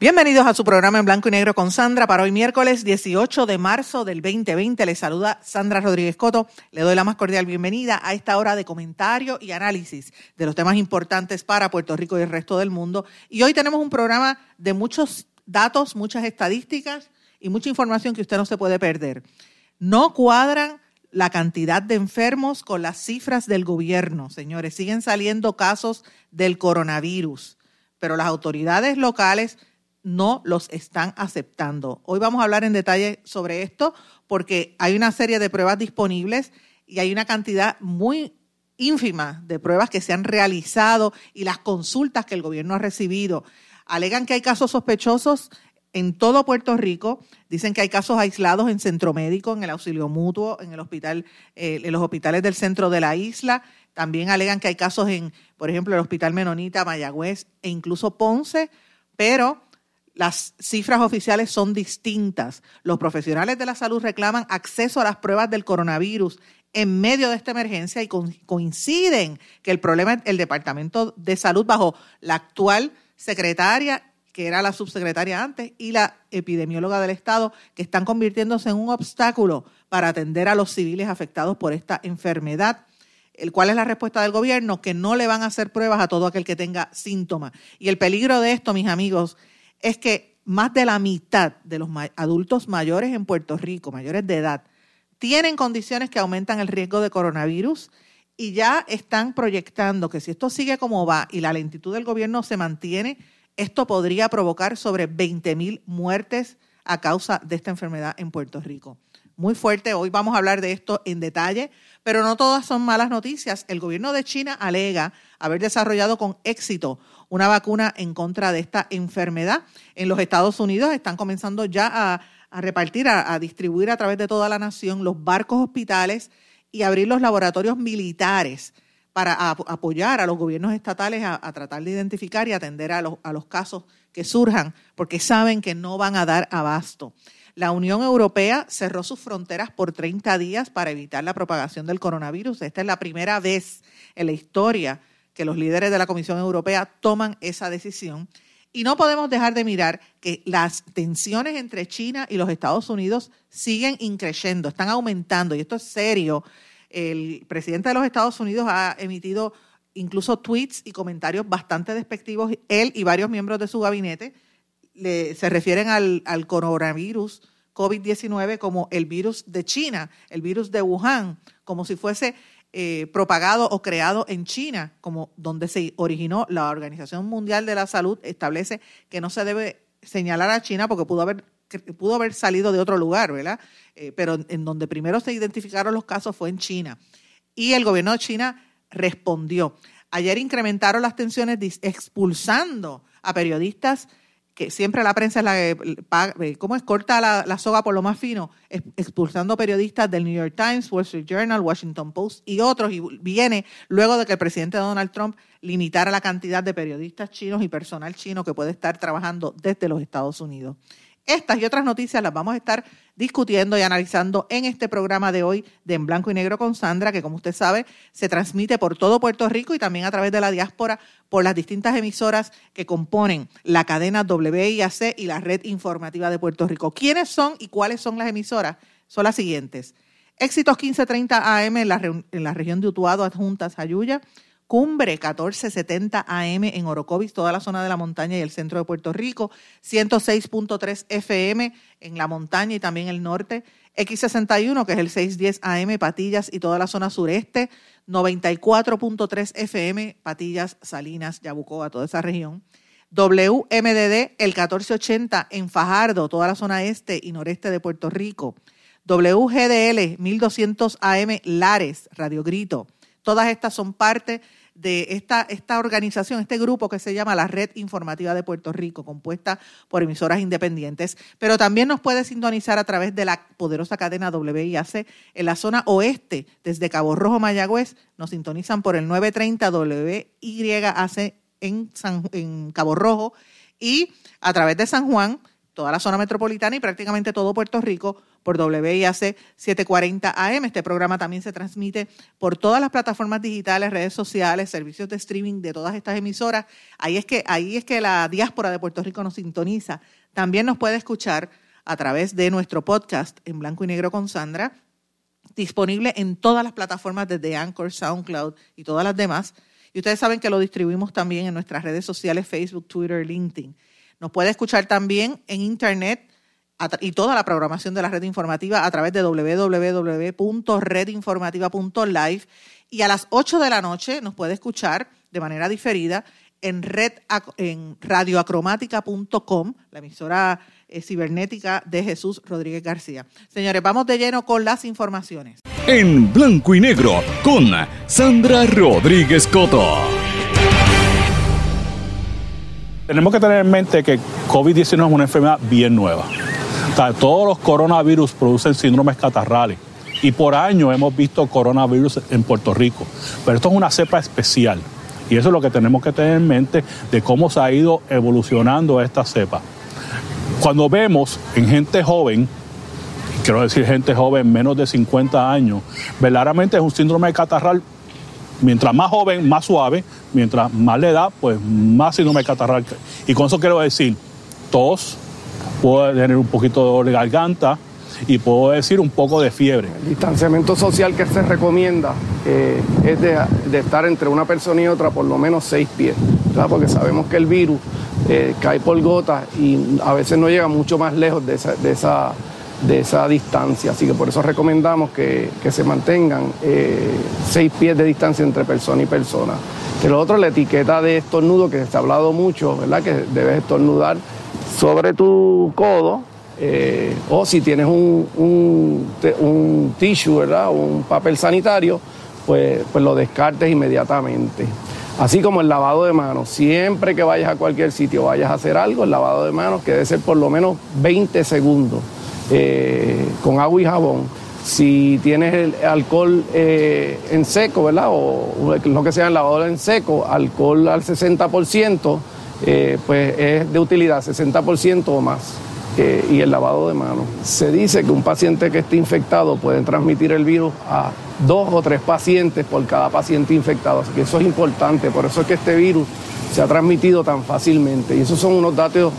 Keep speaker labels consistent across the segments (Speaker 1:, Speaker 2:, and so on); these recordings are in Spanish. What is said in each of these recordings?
Speaker 1: Bienvenidos a su programa en blanco y negro con Sandra para hoy miércoles 18 de marzo del 2020. Les saluda Sandra Rodríguez Coto. Le doy la más cordial bienvenida a esta hora de comentario y análisis de los temas importantes para Puerto Rico y el resto del mundo. Y hoy tenemos un programa de muchos datos, muchas estadísticas y mucha información que usted no se puede perder. No cuadran la cantidad de enfermos con las cifras del gobierno, señores. Siguen saliendo casos del coronavirus, pero las autoridades locales no los están aceptando. Hoy vamos a hablar en detalle sobre esto porque hay una serie de pruebas disponibles y hay una cantidad muy ínfima de pruebas que se han realizado y las consultas que el gobierno ha recibido. Alegan que hay casos sospechosos en todo Puerto Rico. Dicen que hay casos aislados en centro médico, en el auxilio mutuo, en el hospital, eh, en los hospitales del centro de la isla. También alegan que hay casos en, por ejemplo, el Hospital Menonita, Mayagüez e incluso Ponce, pero las cifras oficiales son distintas. Los profesionales de la salud reclaman acceso a las pruebas del coronavirus en medio de esta emergencia y coinciden que el problema es el Departamento de Salud bajo la actual secretaria que era la subsecretaria antes, y la epidemióloga del Estado, que están convirtiéndose en un obstáculo para atender a los civiles afectados por esta enfermedad. El cual es la respuesta del gobierno, que no le van a hacer pruebas a todo aquel que tenga síntomas. Y el peligro de esto, mis amigos, es que más de la mitad de los adultos mayores en Puerto Rico, mayores de edad, tienen condiciones que aumentan el riesgo de coronavirus y ya están proyectando que si esto sigue como va y la lentitud del gobierno se mantiene, esto podría provocar sobre 20.000 muertes a causa de esta enfermedad en Puerto Rico. Muy fuerte, hoy vamos a hablar de esto en detalle, pero no todas son malas noticias. El gobierno de China alega haber desarrollado con éxito una vacuna en contra de esta enfermedad. En los Estados Unidos están comenzando ya a, repartir, a distribuir a través de toda la nación los barcos hospitales y abrir los laboratorios militares para apoyar a los gobiernos estatales a, tratar de identificar y atender a los, casos que surjan, porque saben que no van a dar abasto. La Unión Europea cerró sus fronteras por 30 días para evitar la propagación del coronavirus. Esta es la primera vez en la historia que los líderes de la Comisión Europea toman esa decisión. Y no podemos dejar de mirar que las tensiones entre China y los Estados Unidos siguen increciendo, están aumentando, y esto es serio el presidente de los Estados Unidos ha emitido incluso tweets y comentarios bastante despectivos. Él y varios miembros de su gabinete se refieren al, coronavirus COVID-19 como el virus de China, el virus de Wuhan, como si fuese eh, propagado o creado en China, como donde se originó la Organización Mundial de la Salud, establece que no se debe señalar a China porque pudo haber pudo haber salido de otro lugar, ¿verdad? Eh, pero en donde primero se identificaron los casos fue en China. Y el gobierno de China respondió. Ayer incrementaron las tensiones expulsando a periodistas que siempre la prensa es la que, eh, ¿cómo es? Corta la, soga por lo más fino, expulsando periodistas del New York Times, Wall Street Journal, Washington Post y otros, y viene luego de que el presidente Donald Trump limitara la cantidad de periodistas chinos y personal chino que puede estar trabajando desde los Estados Unidos. Estas y otras noticias las vamos a estar discutiendo y analizando en este programa de hoy de En Blanco y Negro con Sandra, que como usted sabe se transmite por todo Puerto Rico y también a través de la diáspora por las distintas emisoras que componen la cadena WIAC y la red informativa de Puerto Rico. ¿Quiénes son y cuáles son las emisoras? Son las siguientes. Éxitos 1530 AM en la, región de Utuado, adjuntas Ayuya. Cumbre 1470 AM en Orocovis, toda la zona de la montaña y el centro de Puerto Rico, 106.3 FM en la montaña y también el norte, X61 que es el 610 AM Patillas y toda la zona sureste, 94.3 FM Patillas, Salinas, Yabucoa, toda esa región. WMDD el 1480 en Fajardo, toda la zona este y noreste de Puerto Rico. WGDL 1200 AM Lares, Radio Grito. Todas estas son parte de esta, esta organización, este grupo que se llama la Red Informativa de Puerto Rico, compuesta por emisoras independientes, pero también nos puede sintonizar a través de la poderosa cadena WIAC en la zona oeste, desde Cabo Rojo, Mayagüez, nos sintonizan por el 930 WYAC en, en Cabo Rojo. Y a través de San Juan, toda la zona metropolitana y prácticamente todo Puerto Rico por WIAC 740 AM. Este programa también se transmite por todas las plataformas digitales, redes sociales, servicios de streaming de todas estas emisoras. Ahí es que, ahí es que la diáspora de Puerto Rico nos sintoniza. También nos puede escuchar a través de nuestro podcast en blanco y negro con Sandra, disponible en todas las plataformas desde Anchor, SoundCloud y todas las demás. Y ustedes saben que lo distribuimos también en nuestras redes sociales, Facebook, Twitter, LinkedIn. Nos puede escuchar también en Internet y toda la programación de la red informativa a través de www.redinformativa.live. Y a las 8 de la noche nos puede escuchar de manera diferida en, red, en radioacromática.com, la emisora eh, cibernética de Jesús Rodríguez García. Señores, vamos de lleno con las informaciones.
Speaker 2: En blanco y negro con Sandra Rodríguez Coto.
Speaker 3: Tenemos que tener en mente que COVID-19 es una enfermedad bien nueva. Todos los coronavirus producen síndromes catarrales. Y por años hemos visto coronavirus en Puerto Rico, pero esto es una cepa especial. Y eso es lo que tenemos que tener en mente de cómo se ha ido evolucionando esta cepa. Cuando vemos en gente joven, quiero decir gente joven menos de 50 años, verdaderamente es un síndrome catarral. Mientras más joven, más suave, mientras más le da, pues más síndrome catarral. Y con eso quiero decir, tos, puede tener un poquito de garganta y puedo decir un poco de fiebre.
Speaker 4: El distanciamiento social que se recomienda eh, es de, estar entre una persona y otra por lo menos seis pies, porque sabemos que el virus eh, cae por gotas y a veces no llega mucho más lejos de esa de esa distancia. Así que por eso recomendamos que, se mantengan eh, seis pies de distancia entre persona y persona. Que lo otro, la etiqueta de estornudo, que se ha hablado mucho, ¿verdad? Que debes estornudar sobre tu codo. Eh, o si tienes un, un, tissue, ¿verdad? un papel sanitario, pues, pues lo descartes inmediatamente. Así como el lavado de manos. Siempre que vayas a cualquier sitio, vayas a hacer algo, el lavado de manos que debe ser por lo menos 20 segundos. Eh, con agua y jabón. Si tienes el alcohol eh, en seco, ¿verdad? O lo que sea el lavador en seco, alcohol al 60%, eh, pues es de utilidad, 60% o más. y el lavado de manos. Se dice que un paciente que esté infectado puede transmitir el virus a dos o tres pacientes por cada paciente infectado. Así que eso es importante, por eso es que este virus se ha transmitido tan fácilmente. Y esos son unos datos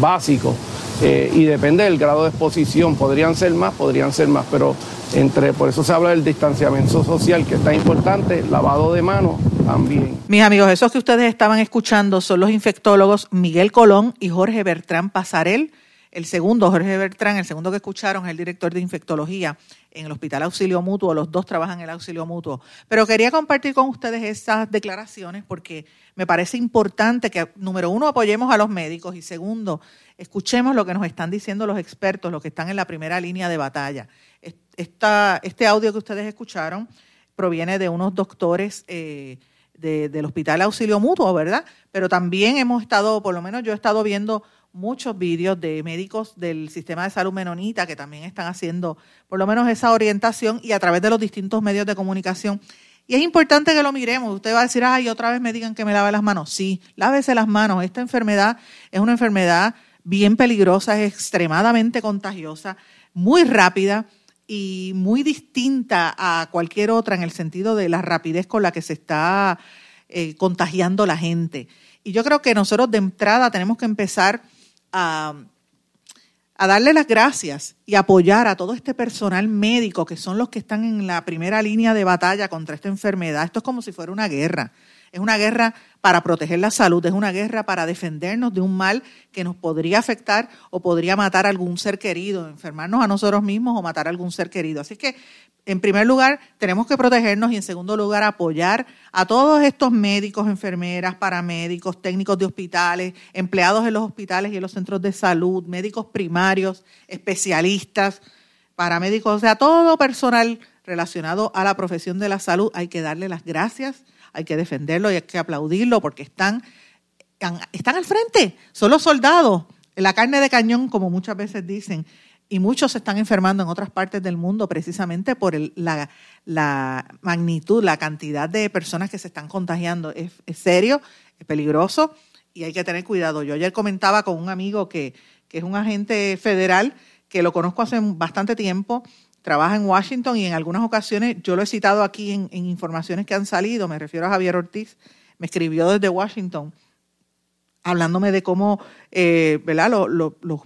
Speaker 4: básicos eh, y depende del grado de exposición, podrían ser más, podrían ser más, pero entre, por eso se habla del distanciamiento social, que está importante, lavado de manos también.
Speaker 1: Mis amigos, esos que ustedes estaban escuchando son los infectólogos Miguel Colón y Jorge Bertrán Pasarel. El segundo, Jorge Bertrán, el segundo que escucharon, es el director de infectología en el Hospital Auxilio Mutuo. Los dos trabajan en el Auxilio Mutuo. Pero quería compartir con ustedes esas declaraciones porque me parece importante que, número uno, apoyemos a los médicos y segundo, escuchemos lo que nos están diciendo los expertos, los que están en la primera línea de batalla. este audio que ustedes escucharon proviene de unos doctores eh, del Hospital Auxilio Mutuo, ¿verdad? Pero también hemos estado, por lo menos yo he estado viendo muchos vídeos de médicos del sistema de salud menonita que también están haciendo por lo menos esa orientación y a través de los distintos medios de comunicación. Y es importante que lo miremos. Usted va a decir, ay, otra vez me digan que me lave las manos. Sí, lávese las manos. Esta enfermedad es una enfermedad bien peligrosa, es extremadamente contagiosa, muy rápida y muy distinta a cualquier otra en el sentido de la rapidez con la que se está eh, contagiando la gente. Y yo creo que nosotros de entrada tenemos que empezar a, darle las gracias y apoyar a todo este personal médico que son los que están en la primera línea de batalla contra esta enfermedad. Esto es como si fuera una guerra. Es una guerra para proteger la salud, es una guerra para defendernos de un mal que nos podría afectar o podría matar a algún ser querido, enfermarnos a nosotros mismos o matar a algún ser querido. Así que en primer lugar, tenemos que protegernos y en segundo lugar, apoyar a todos estos médicos, enfermeras, paramédicos, técnicos de hospitales, empleados en los hospitales y en los centros de salud, médicos primarios, especialistas, paramédicos, o sea, todo personal relacionado a la profesión de la salud, hay que darle las gracias, hay que defenderlo y hay que aplaudirlo porque están, están al frente, son los soldados, la carne de cañón, como muchas veces dicen, y muchos se están enfermando en otras partes del mundo precisamente por la, magnitud, la cantidad de personas que se están contagiando. Es, es, serio, es peligroso y hay que tener cuidado. Yo ayer comentaba con un amigo que, que es un agente federal que lo conozco hace bastante tiempo, trabaja en Washington y en algunas ocasiones, yo lo he citado aquí en, informaciones que han salido, me refiero a Javier Ortiz, me escribió desde Washington hablándome de cómo eh, ¿verdad?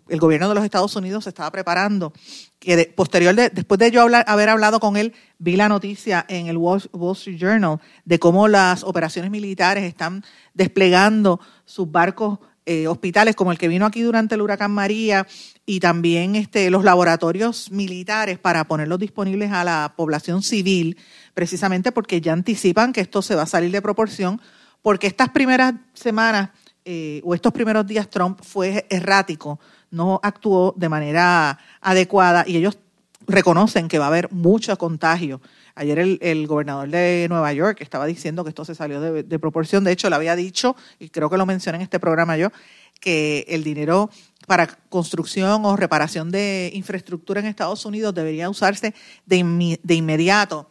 Speaker 1: el gobierno de los Estados Unidos se estaba preparando. Que posterior después de yo haber hablado con él, vi la noticia en el Wall, Street Journal de cómo las operaciones militares están desplegando sus barcos eh, hospitales como el que vino aquí durante el huracán María y también este, los laboratorios militares para ponerlos disponibles a la población civil, precisamente porque ya anticipan que esto se va a salir de proporción, porque estas primeras semanas eh, o estos primeros días Trump fue errático, no actuó de manera adecuada y ellos reconocen que va a haber mucho contagio. Ayer el, gobernador de Nueva York estaba diciendo que esto se salió de, proporción. De hecho, le había dicho, y creo que lo mencioné en este programa yo, que el dinero para construcción o reparación de infraestructura en Estados Unidos debería usarse de, inmediato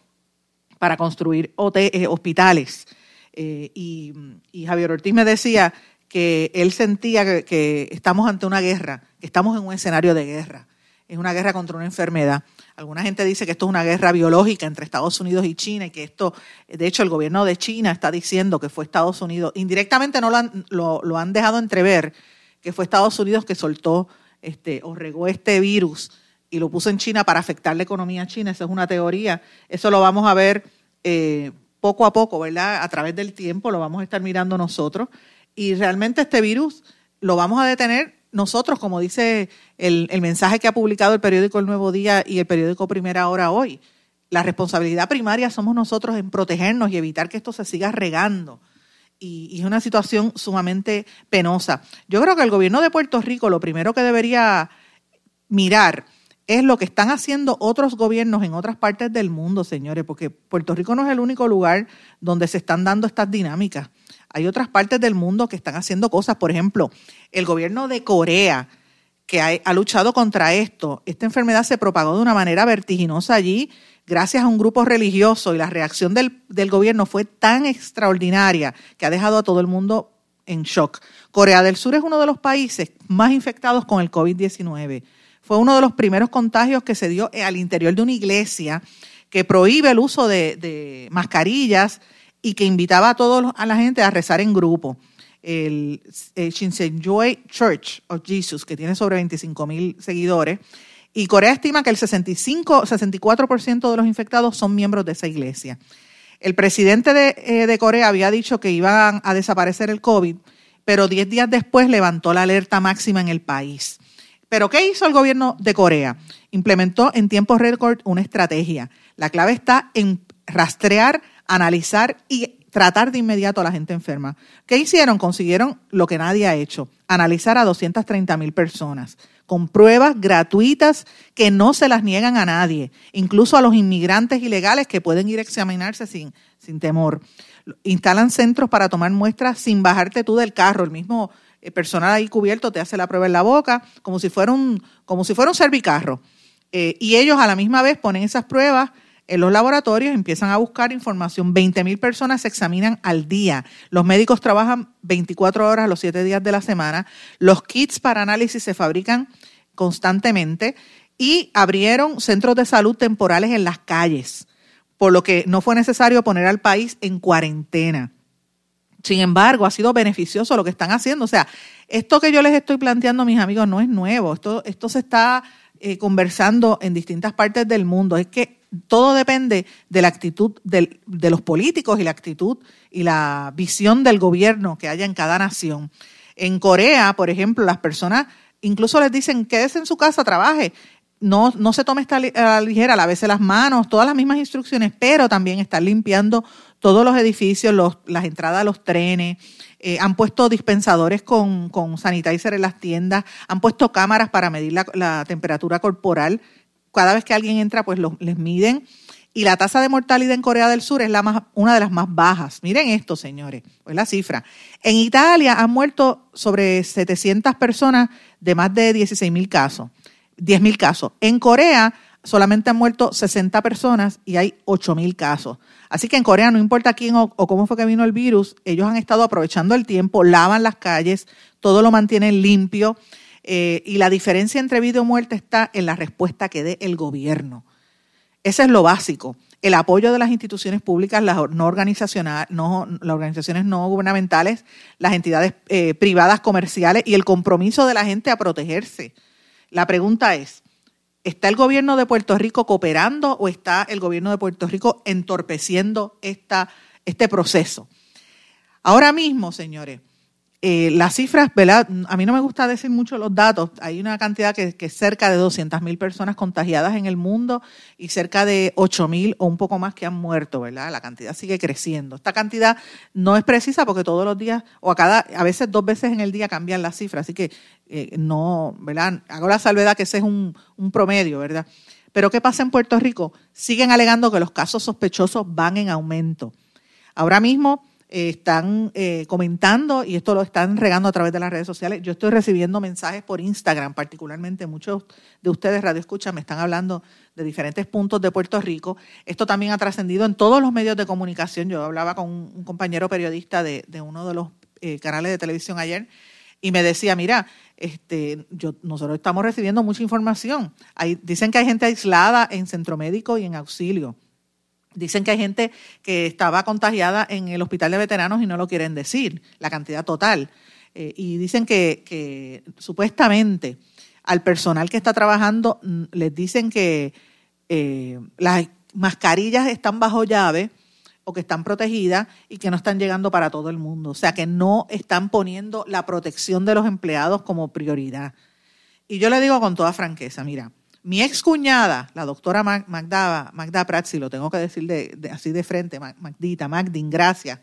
Speaker 1: para construir eh, hospitales. Eh, y, Javier Ortiz me decía que él sentía que, estamos ante una guerra, estamos en un escenario de guerra. Es una guerra contra una enfermedad. Alguna gente dice que esto es una guerra biológica entre Estados Unidos y China y que esto, de hecho, el gobierno de China está diciendo que fue Estados Unidos, indirectamente no lo han, lo, han dejado entrever, que fue Estados Unidos que soltó este, o regó este virus y lo puso en China para afectar la economía china. Esa es una teoría. Eso lo vamos a ver eh, poco a poco, ¿verdad? A través del tiempo lo vamos a estar mirando nosotros. Y realmente este virus lo vamos a detener nosotros, como dice el, mensaje que ha publicado el periódico El Nuevo Día y el periódico Primera Hora hoy, la responsabilidad primaria somos nosotros en protegernos y evitar que esto se siga regando. Y, es una situación sumamente penosa. Yo creo que el gobierno de Puerto Rico lo primero que debería mirar es lo que están haciendo otros gobiernos en otras partes del mundo, señores, porque Puerto Rico no es el único lugar donde se están dando estas dinámicas. Hay otras partes del mundo que están haciendo cosas. Por ejemplo, el gobierno de Corea, que ha, luchado contra esto. Esta enfermedad se propagó de una manera vertiginosa allí gracias a un grupo religioso y la reacción del, gobierno fue tan extraordinaria que ha dejado a todo el mundo en shock. Corea del Sur es uno de los países más infectados con el COVID-19. Fue uno de los primeros contagios que se dio al interior de una iglesia que prohíbe el uso de mascarillas y que invitaba a todos a la gente a rezar en grupo. El, el Church of Jesus, que tiene sobre 25 mil seguidores, y Corea estima que el 65, 64% de los infectados son miembros de esa iglesia. El presidente de, eh, Corea había dicho que iban a desaparecer el COVID, pero 10 días después levantó la alerta máxima en el país. ¿Pero qué hizo el gobierno de Corea? Implementó en tiempo récord una estrategia. La clave está en rastrear analizar y tratar de inmediato a la gente enferma. ¿Qué hicieron? Consiguieron lo que nadie ha hecho, analizar a 230 mil personas con pruebas gratuitas que no se las niegan a nadie, incluso a los inmigrantes ilegales que pueden ir a examinarse sin, sin temor. Instalan centros para tomar muestras sin bajarte tú del carro. El mismo eh, personal ahí cubierto te hace la prueba en la boca, como si fuera un, como si fuera un servicarro. Eh, y ellos a la misma vez ponen esas pruebas en los laboratorios empiezan a buscar información. 20.000 personas se examinan al día. Los médicos trabajan 24 horas los 7 días de la semana. Los kits para análisis se fabrican constantemente y abrieron centros de salud temporales en las calles, por lo que no fue necesario poner al país en cuarentena. Sin embargo, ha sido beneficioso lo que están haciendo. O sea, esto que yo les estoy planteando, mis amigos, no es nuevo. Esto, esto se está eh, conversando en distintas partes del mundo. Es que todo depende de la actitud de los políticos y la actitud y la visión del gobierno que haya en cada nación. En Corea, por ejemplo, las personas incluso les dicen quédese en su casa, trabaje. No, no se tome esta a ligera, lávese las manos, todas las mismas instrucciones, pero también están limpiando todos los edificios, las entradas a los trenes, eh, han puesto dispensadores con, con sanitizer en las tiendas, han puesto cámaras para medir la temperatura corporal cada vez que alguien entra, pues les miden. y la tasa de mortalidad en Corea del Sur es la más, una de las más bajas. Miren esto, señores, es la cifra. En Italia han muerto sobre 700 personas de más de 16 mil casos, 10 mil casos. En Corea solamente han muerto 60 personas y hay 8 mil casos. Así que en Corea, no importa quién o, cómo fue que vino el virus, ellos han estado aprovechando el tiempo, lavan las calles, todo lo mantienen limpio. Eh, y la diferencia entre vida o muerte está en la respuesta que dé el gobierno. Ese es lo básico. El apoyo de las instituciones públicas, las no organizacionales, no, las organizaciones no gubernamentales, las entidades eh, privadas comerciales y el compromiso de la gente a protegerse. La pregunta es, ¿está el gobierno de Puerto Rico cooperando o está el gobierno de Puerto Rico entorpeciendo esta, este proceso? Ahora mismo, señores, eh, las cifras, ¿verdad? A mí no me gusta decir mucho los datos. Hay una cantidad que, cerca de 200 mil personas contagiadas en el mundo y cerca de 8 mil o un poco más que han muerto, ¿verdad? La cantidad sigue creciendo. Esta cantidad no es precisa porque todos los días o a cada, a veces dos veces en el día cambian las cifras. Así que eh, no, ¿verdad? Hago la salvedad que ese es un, un promedio, ¿verdad? Pero ¿qué pasa en Puerto Rico? Siguen alegando que los casos sospechosos van en aumento. Ahora mismo están eh, comentando y esto lo están regando a través de las redes sociales. Yo estoy recibiendo mensajes por Instagram, particularmente muchos de ustedes, Radio Escucha, me están hablando de diferentes puntos de Puerto Rico. Esto también ha trascendido en todos los medios de comunicación. Yo hablaba con un compañero periodista de, uno de los eh, canales de televisión ayer y me decía, mira, este, yo, nosotros estamos recibiendo mucha información. Hay, dicen que hay gente aislada en centro médico y en auxilio Dicen que hay gente que estaba contagiada en el hospital de veteranos y no lo quieren decir, la cantidad total. Eh, y dicen que, supuestamente al personal que está trabajando mm, les dicen que eh, las mascarillas están bajo llave o que están protegidas y que no están llegando para todo el mundo. O sea, que no están poniendo la protección de los empleados como prioridad. Y yo le digo con toda franqueza, mira, mi ex cuñada, la doctora Magda, Magda Prats, si lo tengo que decir de, así de frente, Magdita, Magdin, gracias,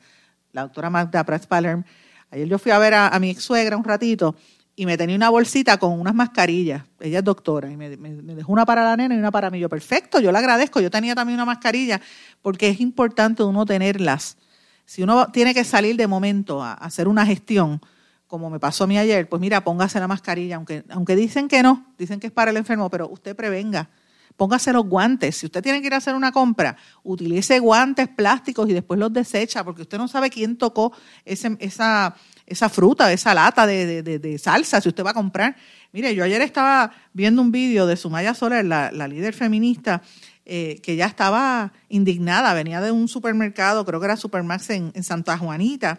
Speaker 1: la doctora Magda Prats Palerm. Ayer yo fui a ver a, mi ex suegra un ratito y me tenía una bolsita con unas mascarillas. Ella es doctora y me, dejó una para la nena y una para mí. Yo, perfecto, yo le agradezco. Yo tenía también una mascarilla porque es importante uno tenerlas. Si uno tiene que salir de momento a hacer una gestión, como me pasó a mí ayer, pues mira, póngase la mascarilla, aunque, aunque dicen que no, dicen que es para el enfermo, pero usted prevenga. Póngase los guantes. Si usted tiene que ir a hacer una compra, utilice guantes plásticos y después los desecha, porque usted no sabe quién tocó esa, esa fruta, esa lata de, de, salsa, si usted va a comprar. Mire, yo ayer estaba viendo un vídeo de Sumaya Soler, la, la líder feminista, eh, que ya estaba indignada, venía de un supermercado, creo que era Supermax en, en Santa Juanita,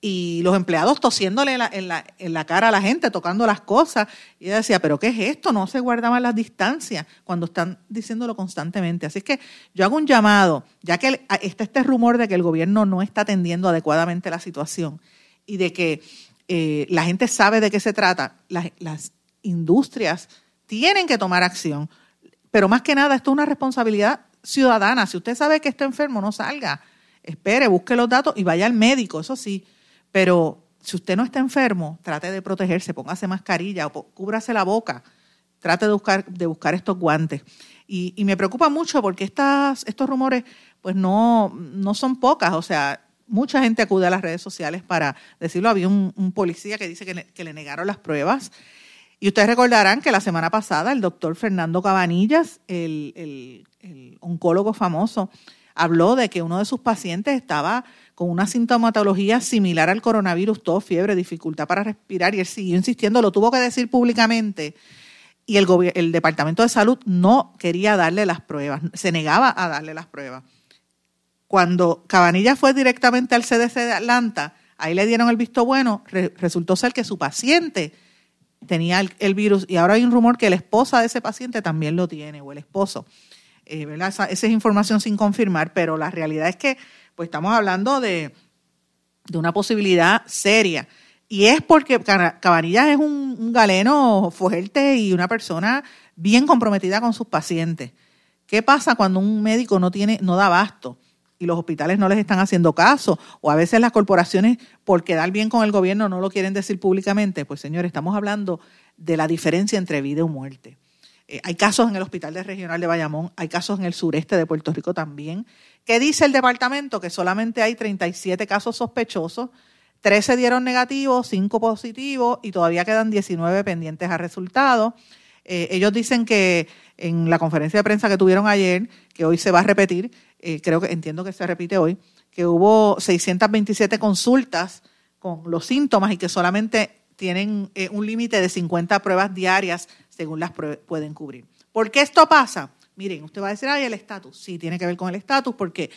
Speaker 1: y los empleados tosiéndole en la, en, la, cara a la gente, tocando las cosas. Y ella decía, pero ¿qué es esto? No se guardaban las distancias cuando están diciéndolo constantemente. Así es que yo hago un llamado, ya que está este rumor de que el gobierno no está atendiendo adecuadamente la situación y de que eh, la gente sabe de qué se trata, las, las industrias tienen que tomar acción. Pero más que nada, esto es una responsabilidad ciudadana. Si usted sabe que está enfermo, no salga. Espere, busque los datos y vaya al médico, eso sí pero si usted no está enfermo, trate de protegerse, póngase mascarilla o cúbrase la boca, trate de buscar, de buscar estos guantes. Y, me preocupa mucho porque estas, estos rumores pues no, no son pocas, o sea, mucha gente acude a las redes sociales para decirlo. Había un, policía que dice que le, negaron las pruebas. Y ustedes recordarán que la semana pasada el doctor Fernando Cabanillas, el, el oncólogo famoso, habló de que uno de sus pacientes estaba con una sintomatología similar al coronavirus, todo fiebre, dificultad para respirar, y él siguió insistiendo, lo tuvo que decir públicamente, y el, el Departamento de Salud no quería darle las pruebas, se negaba a darle las pruebas. Cuando Cabanilla fue directamente al CDC de Atlanta, ahí le dieron el visto bueno, resultó ser que su paciente tenía el, virus, y ahora hay un rumor que la esposa de ese paciente también lo tiene, o el esposo. Eh, esa es información sin confirmar, pero la realidad es que pues estamos hablando de, una posibilidad seria. Y es porque Cabanillas es un, galeno fuerte y una persona bien comprometida con sus pacientes. ¿Qué pasa cuando un médico no tiene, no da abasto y los hospitales no les están haciendo caso? O a veces las corporaciones, por quedar bien con el gobierno, no lo quieren decir públicamente. Pues señores, estamos hablando de la diferencia entre vida y muerte. Eh, hay casos en el Hospital de Regional de Bayamón, hay casos en el sureste de Puerto Rico también. ¿Qué dice el departamento? Que solamente hay 37 casos sospechosos, 13 dieron negativos, 5 positivos y todavía quedan 19 pendientes a resultados. Eh, ellos dicen que en la conferencia de prensa que tuvieron ayer, que hoy se va a repetir, eh, creo que entiendo que se repite hoy, que hubo 627 consultas con los síntomas y que solamente tienen eh, un límite de 50 pruebas diarias según las pueden cubrir. ¿Por qué esto pasa? Miren, usted va a decir, ay, el estatus. Sí, tiene que ver con el estatus porque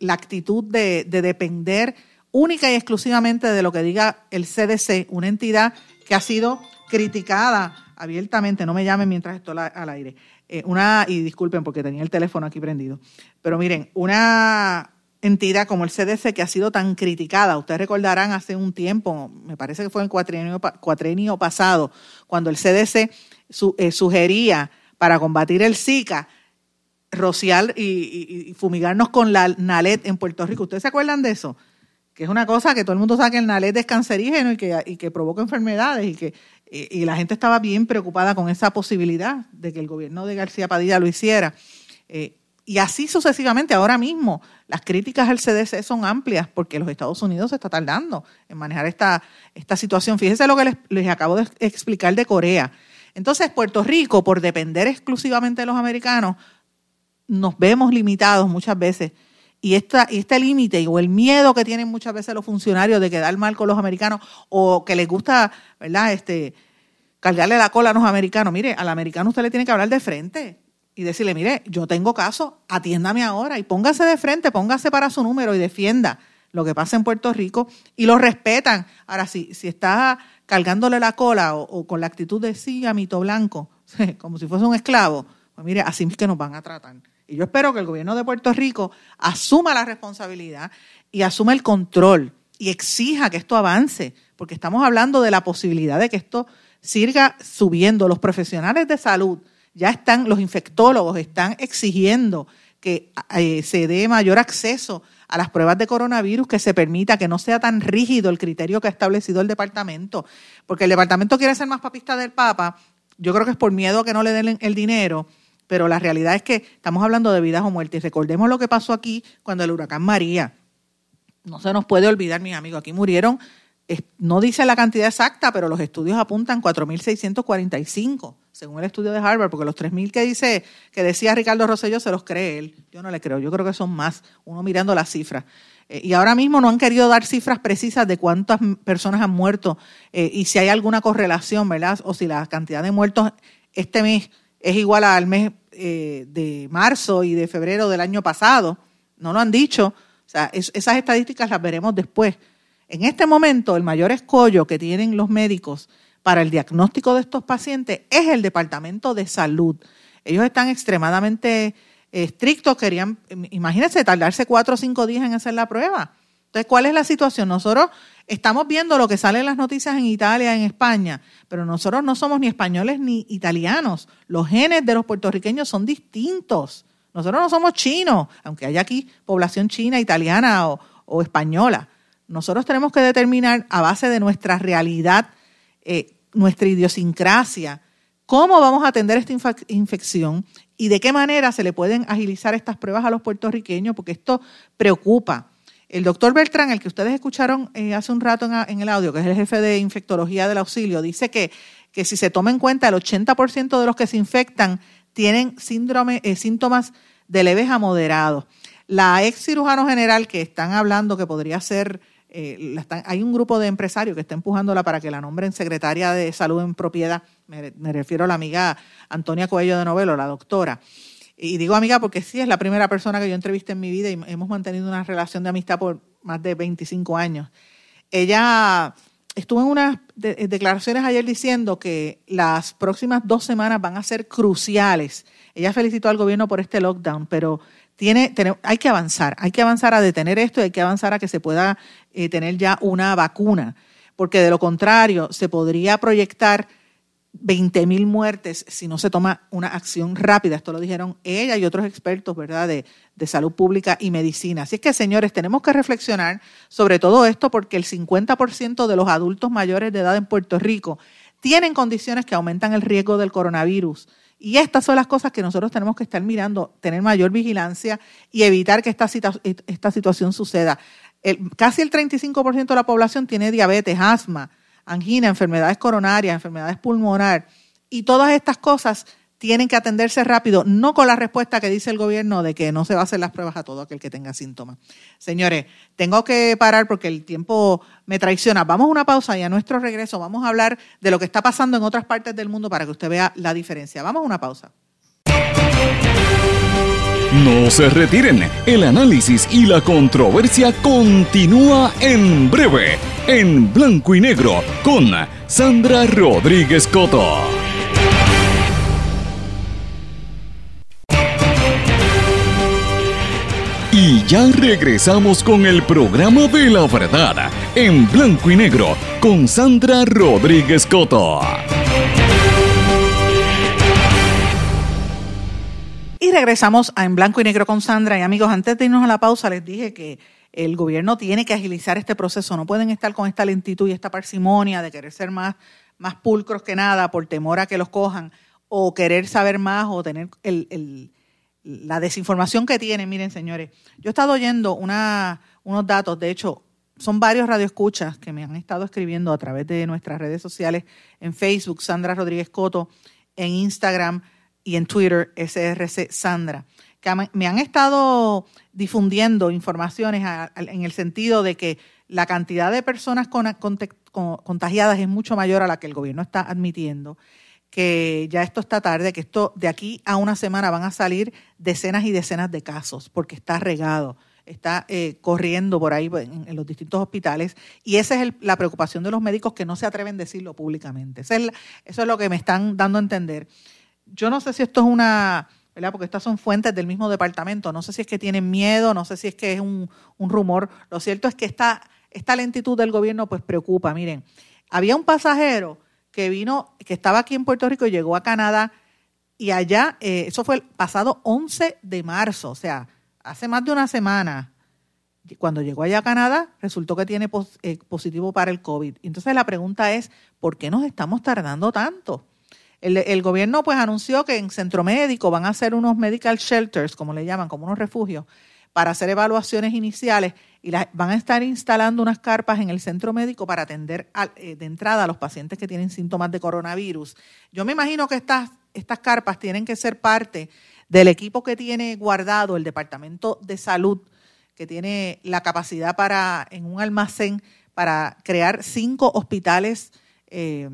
Speaker 1: la actitud de, de depender única y exclusivamente de lo que diga el CDC, una entidad que ha sido criticada abiertamente, no me llamen mientras estoy al aire, eh, una, y disculpen porque tenía el teléfono aquí prendido, pero miren, una entidad como el CDC que ha sido tan criticada, ustedes recordarán hace un tiempo, me parece que fue en el cuatrienio, pasado, cuando el CDC eh, sugería para combatir el Zika, rociar y, fumigarnos con la NALET en Puerto Rico. ¿Ustedes se acuerdan de eso? que es una cosa que todo el mundo sabe que el nalet es cancerígeno y que, y que provoca enfermedades y que y, la gente estaba bien preocupada con esa posibilidad de que el gobierno de García Padilla lo hiciera. Eh, y así sucesivamente, ahora mismo, las críticas al CDC son amplias porque los Estados Unidos se está tardando en manejar esta, esta situación. Fíjense lo que les, les acabo de explicar de Corea. Entonces, Puerto Rico, por depender exclusivamente de los americanos, nos vemos limitados muchas veces y, esta, este límite o el miedo que tienen muchas veces los funcionarios de quedar mal con los americanos o que les gusta, ¿verdad? Este, cargarle la cola a los americanos. Mire, al americano usted le tiene que hablar de frente y decirle, mire, yo tengo caso, atiéndame ahora y póngase de frente, póngase para su número y defienda lo que pasa en Puerto Rico y lo respetan. Ahora, si, si está cargándole la cola o, con la actitud de sí, amito blanco, como si fuese un esclavo, pues mire, así es que nos van a tratar. Y yo espero que el gobierno de Puerto Rico asuma la responsabilidad y asuma el control y exija que esto avance, porque estamos hablando de la posibilidad de que esto siga subiendo. Los profesionales de salud ya están, los infectólogos están exigiendo que eh, se dé mayor acceso a las pruebas de coronavirus, que se permita que no sea tan rígido el criterio que ha establecido el departamento, porque el departamento quiere ser más papista del Papa, yo creo que es por miedo que no le den el dinero, pero la realidad es que estamos hablando de vidas o muertes. Recordemos lo que pasó aquí cuando el huracán María. No se nos puede olvidar, mis amigos, aquí murieron, no dice la cantidad exacta, pero los estudios apuntan 4.645, según el estudio de Harvard, porque los 3.000 que dice que decía Ricardo Rosello se los cree él. Yo no le creo, yo creo que son más, uno mirando las cifras. Eh, y ahora mismo no han querido dar cifras precisas de cuántas personas han muerto eh, y si hay alguna correlación, ¿verdad? O si la cantidad de muertos este mes es igual al mes eh, de marzo y de febrero del año pasado. No lo han dicho. O sea, esas estadísticas las veremos después. En este momento, el mayor escollo que tienen los médicos para el diagnóstico de estos pacientes es el Departamento de Salud. Ellos están extremadamente estrictos, querían, imagínense, tardarse cuatro o cinco días en hacer la prueba. Entonces, ¿cuál es la situación? Nosotros estamos viendo lo que sale en las noticias en Italia, en España, pero nosotros no somos ni españoles ni italianos. Los genes de los puertorriqueños son distintos. Nosotros no somos chinos, aunque haya aquí población china, italiana o, española. Nosotros tenemos que determinar a base de nuestra realidad, eh, nuestra idiosincrasia, cómo vamos a atender esta infección y de qué manera se le pueden agilizar estas pruebas a los puertorriqueños, porque esto preocupa. El doctor Beltrán, el que ustedes escucharon eh, hace un rato en, el audio, que es el jefe de infectología del auxilio, dice que, que si se toma en cuenta el 80% de los que se infectan tienen eh, síntomas de leves a moderados. La ex cirujano general que están hablando que podría ser, eh, hay un grupo de empresarios que está empujándola para que la nombren secretaria de salud en propiedad, me, refiero a la amiga Antonia Coello de Novelo, la doctora. Y digo amiga porque sí, es la primera persona que yo entrevisté en mi vida y hemos mantenido una relación de amistad por más de 25 años. Ella estuvo en unas declaraciones ayer diciendo que las próximas dos semanas van a ser cruciales. Ella felicitó al gobierno por este lockdown, pero tiene, hay que avanzar, hay que avanzar a detener esto y hay que avanzar a que se pueda eh, tener ya una vacuna, porque de lo contrario se podría proyectar 20 mil muertes si no se toma una acción rápida. Esto lo dijeron ella y otros expertos, ¿verdad?, de, de, salud pública y medicina. Así es que, señores, tenemos que reflexionar sobre todo esto porque el 50% de los adultos mayores de edad en Puerto Rico tienen condiciones que aumentan el riesgo del coronavirus. Y estas son las cosas que nosotros tenemos que estar mirando, tener mayor vigilancia y evitar que esta, esta situación suceda. casi el 35% de la población tiene diabetes, asma, angina, enfermedades coronarias, enfermedades pulmonares. Y todas estas cosas tienen que atenderse rápido, no con la respuesta que dice el gobierno de que no se va a hacer las pruebas a todo aquel que tenga síntomas. Señores, tengo que parar porque el tiempo me traiciona. Vamos a una pausa y a nuestro regreso vamos a hablar de lo que está pasando en otras partes del mundo para que usted vea la diferencia. Vamos a una pausa.
Speaker 2: No se retiren, el análisis y la controversia continúa en breve, en blanco y negro, con Sandra Rodríguez Coto. Y ya regresamos con el programa de la verdad, en blanco y negro, con Sandra Rodríguez Coto.
Speaker 1: Y regresamos a En Blanco y Negro con Sandra. Y amigos, antes de irnos a la pausa, les dije que el gobierno tiene que agilizar este proceso. No pueden estar con esta lentitud y esta parsimonia de querer ser más, más pulcros que nada por temor a que los cojan o querer saber más o tener el la desinformación que tienen, miren señores, yo he estado oyendo una, unos datos, de hecho, son varios radioescuchas que me han estado escribiendo a través de nuestras redes sociales, en Facebook, Sandra Rodríguez Coto, en Instagram y en Twitter, SRC Sandra, que me han estado difundiendo informaciones en el sentido de que la cantidad de personas contagiadas es mucho mayor a la que el gobierno está admitiendo que ya esto está tarde, que esto de aquí a una semana van a salir decenas y decenas de casos, porque está regado, está eh, corriendo por ahí en, los distintos hospitales, y esa es la preocupación de los médicos que no se atreven a decirlo públicamente. Eso es, eso es lo que me están dando a entender. Yo no sé si esto es una, ¿verdad? Porque estas son fuentes del mismo departamento, no sé si es que tienen miedo, no sé si es que es un, un rumor. Lo cierto es que esta, esta lentitud del gobierno pues preocupa. Miren, había un pasajero que vino, que estaba aquí en Puerto Rico llegó a Canadá y allá, eh, eso fue el pasado 11 de marzo, o sea, hace más de una semana. Cuando llegó allá a Canadá, resultó que tiene eh, positivo para el COVID. Entonces la pregunta es, ¿por qué nos estamos tardando tanto? El, el, gobierno pues anunció que en Centro Médico van a hacer unos medical shelters, como le llaman, como unos refugios, para hacer evaluaciones iniciales y van a estar instalando unas carpas en el centro médico para atender eh, de entrada a los pacientes que tienen síntomas de coronavirus. Yo me imagino que estas, estas carpas tienen que ser parte del equipo que tiene guardado el Departamento de Salud, que tiene la capacidad para, en un almacén, para crear cinco hospitales. Eh,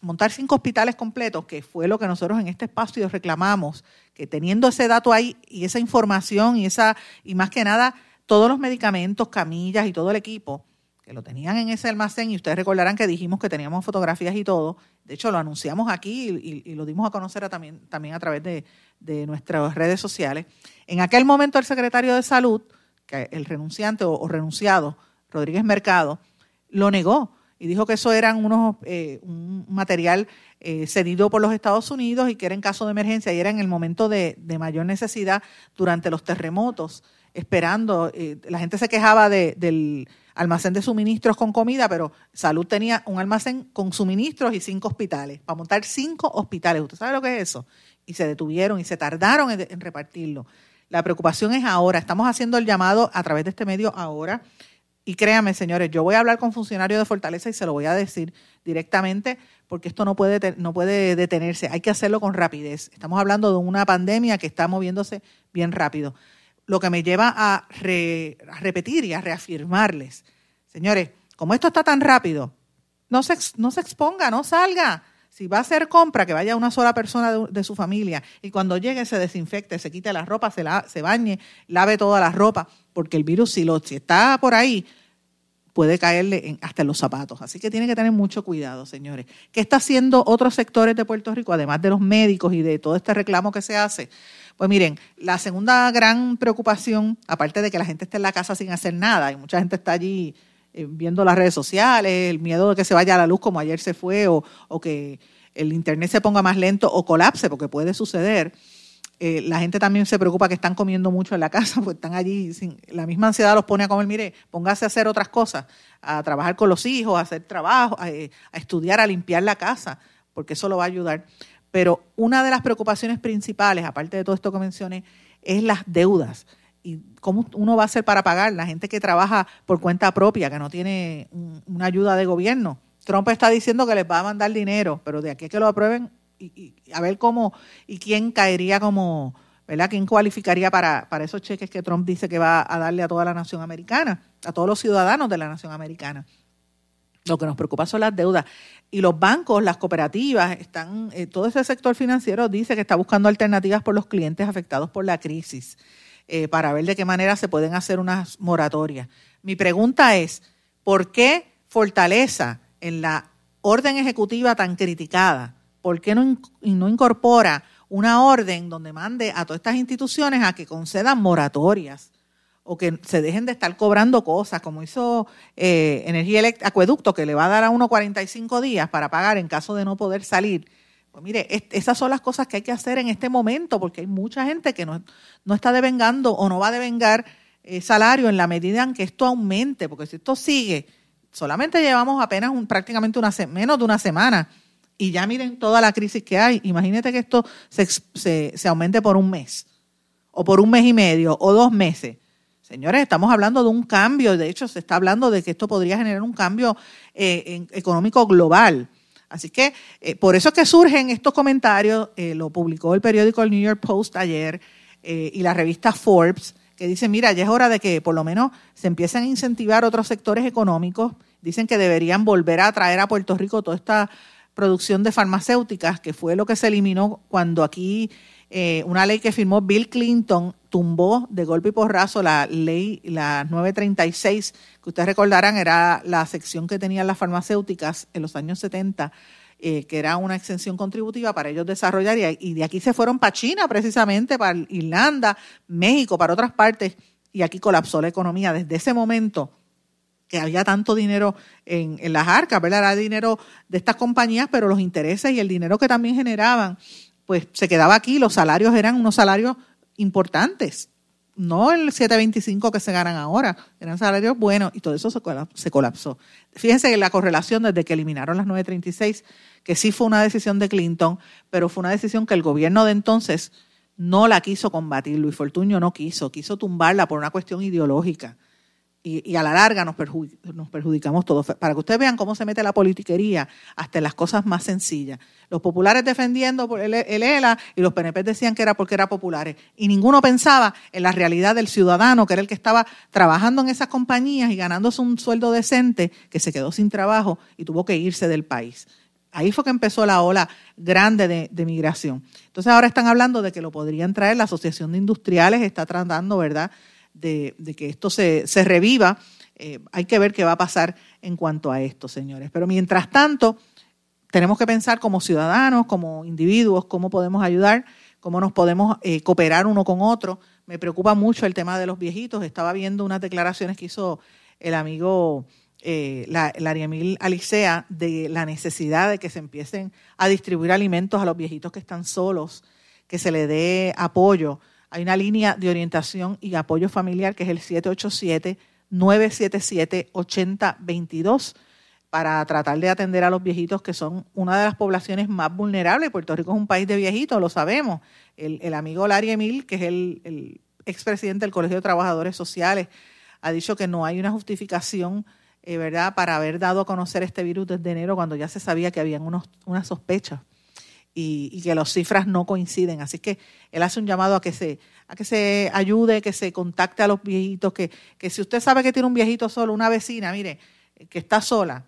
Speaker 1: montar cinco hospitales completos, que fue lo que nosotros en este espacio reclamamos, que teniendo ese dato ahí y esa información y esa y más que nada todos los medicamentos, camillas y todo el equipo que lo tenían en ese almacén y ustedes recordarán que dijimos que teníamos fotografías y todo, de hecho lo anunciamos aquí y, lo dimos a conocer también, también a través de, nuestras redes sociales. En aquel momento el secretario de Salud, que el renunciante o renunciado, Rodríguez Mercado, lo negó y dijo que eso eran unos, eh, un material eh, cedido por los Estados Unidos y que era en caso de emergencia y era en el momento de, mayor necesidad durante los terremotos, esperando. Eh, la gente se quejaba del almacén de suministros con comida, pero Salud tenía un almacén con suministros y cinco hospitales, para montar cinco hospitales. ¿Usted sabe lo que es eso? Y se detuvieron y se tardaron en repartirlo. La preocupación es ahora. Estamos haciendo el llamado a través de este medio ahora y créanme, señores, yo voy a hablar con funcionarios de Fortaleza y se lo voy a decir directamente porque esto no puede, no puede detenerse. Hay que hacerlo con rapidez. Estamos hablando de una pandemia que está moviéndose bien rápido. Lo que me lleva a, repetir y a reafirmarles, señores, como esto está tan rápido, no se, no se exponga, no salga. Si va a hacer compra, que vaya una sola persona de, su familia y cuando llegue se desinfecte, se quite la ropa, se, bañe, lave toda la ropa, porque el virus si, lo, si está por ahí puede caerle hasta en los zapatos. Así que tiene que tener mucho cuidado, señores. ¿Qué está haciendo otros sectores de Puerto Rico, además de los médicos y de todo este reclamo que se hace? Pues miren, la segunda gran preocupación, aparte de que la gente esté en la casa sin hacer nada, y mucha gente está allí eh, viendo las redes sociales, el miedo de que se vaya a la luz como ayer se fue, o, que el Internet se ponga más lento o colapse, porque puede suceder. eh, la gente también se preocupa que están comiendo mucho en la casa, pues están allí, sin, la misma ansiedad los pone a comer, mire, póngase a hacer otras cosas, a trabajar con los hijos, a hacer trabajo, a, eh, a estudiar, a limpiar la casa, porque eso lo va a ayudar. Pero una de las preocupaciones principales, aparte de todo esto que mencioné, es las deudas. ¿Y cómo uno va a hacer para pagar? La gente que trabaja por cuenta propia, que no tiene una ayuda de gobierno. Trump está diciendo que les va a mandar dinero, pero de aquí a que lo aprueben, y, a ver cómo y quién caería como, ¿verdad? ¿Quién cualificaría para, para esos cheques que Trump dice que va a darle a toda la nación americana, a todos los ciudadanos de la nación americana? Lo que nos preocupa son las deudas. Y los bancos, las cooperativas, están, eh, todo ese sector financiero dice que está buscando alternativas por los clientes afectados por la crisis, eh, para ver de qué manera se pueden hacer unas moratorias. Mi pregunta es, ¿por qué Fortaleza en la orden ejecutiva tan criticada ¿por qué no, no incorpora una orden donde mande a todas estas instituciones a que concedan moratorias o que se dejen de estar cobrando cosas, como hizo eh, Energía Acueducto, que le va a dar a uno 45 días para pagar en caso de no poder salir? Pues mire, esas son las cosas que hay que hacer en este momento, porque hay mucha gente que no, no está devengando o no va a devengar eh, salario en la medida en que esto aumente, porque si esto sigue, solamente llevamos apenas un, prácticamente una, menos de una semana y ya miren toda la crisis que hay. Imagínate que esto se, se, aumente por un mes, o por un mes y medio, o dos meses. Señores, estamos hablando de un cambio, de hecho se está hablando de que esto podría generar un cambio eh, económico global. Así que eh, por eso es que surgen estos comentarios, eh, lo publicó el periódico el New York Post ayer y la revista Forbes, que dice, mira, ya es hora de que por lo menos se empiecen a incentivar otros sectores económicos. Dicen que deberían volver a traer a Puerto Rico toda esta producción de farmacéuticas, que fue lo que se eliminó cuando aquí eh, una ley que firmó Bill Clinton tumbó de golpe y porrazo la ley, la 936, que ustedes recordarán era la sección que tenían las farmacéuticas en los años 70, eh, que era una exención contributiva para ellos desarrollar, y, de aquí se fueron para China precisamente, para Irlanda, México, para otras partes, y aquí colapsó la economía. Desde ese momento que había tanto dinero en, en las arcas, ¿verdad? Era dinero de estas compañías, pero los intereses y el dinero que también generaban, pues se quedaba aquí, los salarios eran unos salarios importantes, no el 725 que se ganan ahora, eran salarios buenos y todo eso se colapsó. Fíjense que la correlación desde que eliminaron las 936, que sí fue una decisión de Clinton, pero fue una decisión que el gobierno de entonces no la quiso combatir, Luis Fortuño no quiso, quiso tumbarla por una cuestión ideológica y, a la larga nos, nos, perjudicamos todos. Para que ustedes vean cómo se mete la politiquería hasta en las cosas más sencillas. Los populares defendiendo el, el ELA y los PNP decían que era porque era populares. Y ninguno pensaba en la realidad del ciudadano, que era el que estaba trabajando en esas compañías y ganándose un sueldo decente, que se quedó sin trabajo y tuvo que irse del país. Ahí fue que empezó la ola grande de, de, migración. Entonces ahora están hablando de que lo podrían traer, la Asociación de Industriales está tratando, ¿verdad?, de, que esto se, reviva. Eh, hay que ver qué va a pasar en cuanto a esto, señores. Pero mientras tanto, tenemos que pensar como ciudadanos, como individuos, cómo podemos ayudar, cómo nos podemos eh, cooperar uno con otro. Me preocupa mucho el tema de los viejitos. Estaba viendo unas declaraciones que hizo el amigo eh, la, Ariamil Alicea de la necesidad de que se empiecen a distribuir alimentos a los viejitos que están solos, que se le dé apoyo hay una línea de orientación y apoyo familiar que es el 787-977-8022 para tratar de atender a los viejitos que son una de las poblaciones más vulnerables. Puerto Rico es un país de viejitos, lo sabemos. El, amigo Larry Emil, que es el, el expresidente del Colegio de Trabajadores Sociales, ha dicho que no hay una justificación eh, ¿verdad? para haber dado a conocer este virus desde enero cuando ya se sabía que habían unos, unas sospechas y, que las cifras no coinciden. Así que él hace un llamado a que se, a que se ayude, que se contacte a los viejitos, que, que si usted sabe que tiene un viejito solo, una vecina, mire, que está sola,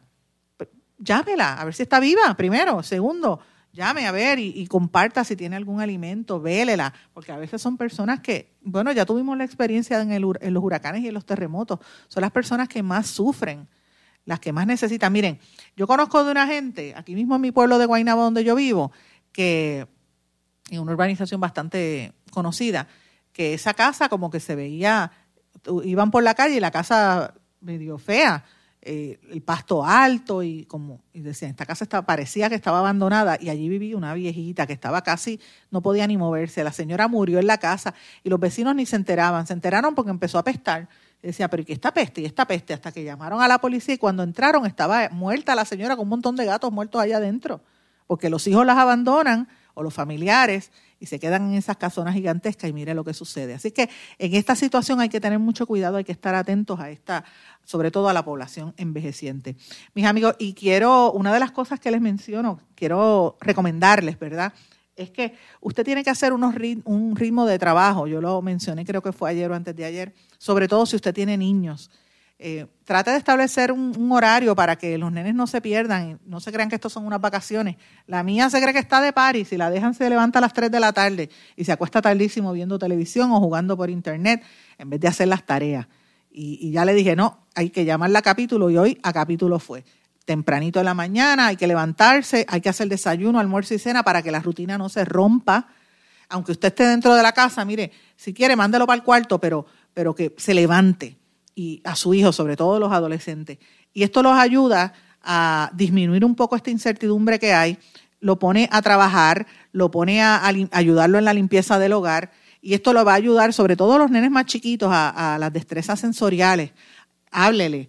Speaker 1: llámela, a ver si está viva, primero. Segundo, llame a ver y, comparta si tiene algún alimento, vélela, porque a veces son personas que, bueno, ya tuvimos la experiencia en, el, en los huracanes y en los terremotos, son las personas que más sufren, las que más necesitan. Miren, yo conozco de una gente, aquí mismo en mi pueblo de Guaynabo donde yo vivo, que en una urbanización bastante conocida, que esa casa como que se veía, iban por la calle y la casa medio fea, eh, el pasto alto y como y decían, esta casa estaba, parecía que estaba abandonada y allí vivía una viejita que estaba casi, no podía ni moverse. La señora murió en la casa y los vecinos ni se enteraban. Se enteraron porque empezó a pestar. decía, pero ¿y qué esta peste? ¿Y esta peste? Hasta que llamaron a la policía y cuando entraron estaba muerta la señora con un montón de gatos muertos allá adentro. Porque los hijos las abandonan o los familiares y se quedan en esas casonas gigantescas y mire lo que sucede. Así que en esta situación hay que tener mucho cuidado, hay que estar atentos a esta, sobre todo a la población envejeciente. Mis amigos, y quiero, una de las cosas que les menciono, quiero recomendarles, ¿verdad? Es que usted tiene que hacer un ritmo de trabajo, yo lo mencioné creo que fue ayer o antes de ayer, sobre todo si usted tiene niños. Eh, trate de establecer un, horario para que los nenes no se pierdan, no se crean que esto son unas vacaciones. La mía se cree que está de París, si la dejan se levanta a las 3 de la tarde y se acuesta tardísimo viendo televisión o jugando por internet en vez de hacer las tareas. Y, ya le dije, no, hay que llamarla a capítulo y hoy a capítulo fue. Tempranito de la mañana, hay que levantarse, hay que hacer desayuno, almuerzo y cena para que la rutina no se rompa. Aunque usted esté dentro de la casa, mire, si quiere, mándelo para el cuarto, pero, pero que se levante y a su hijo, sobre todo los adolescentes. Y esto los ayuda a disminuir un poco esta incertidumbre que hay, lo pone a trabajar, lo pone a, ayudarlo en la limpieza del hogar y esto lo va a ayudar sobre todo a los nenes más chiquitos a, las destrezas sensoriales. Háblele.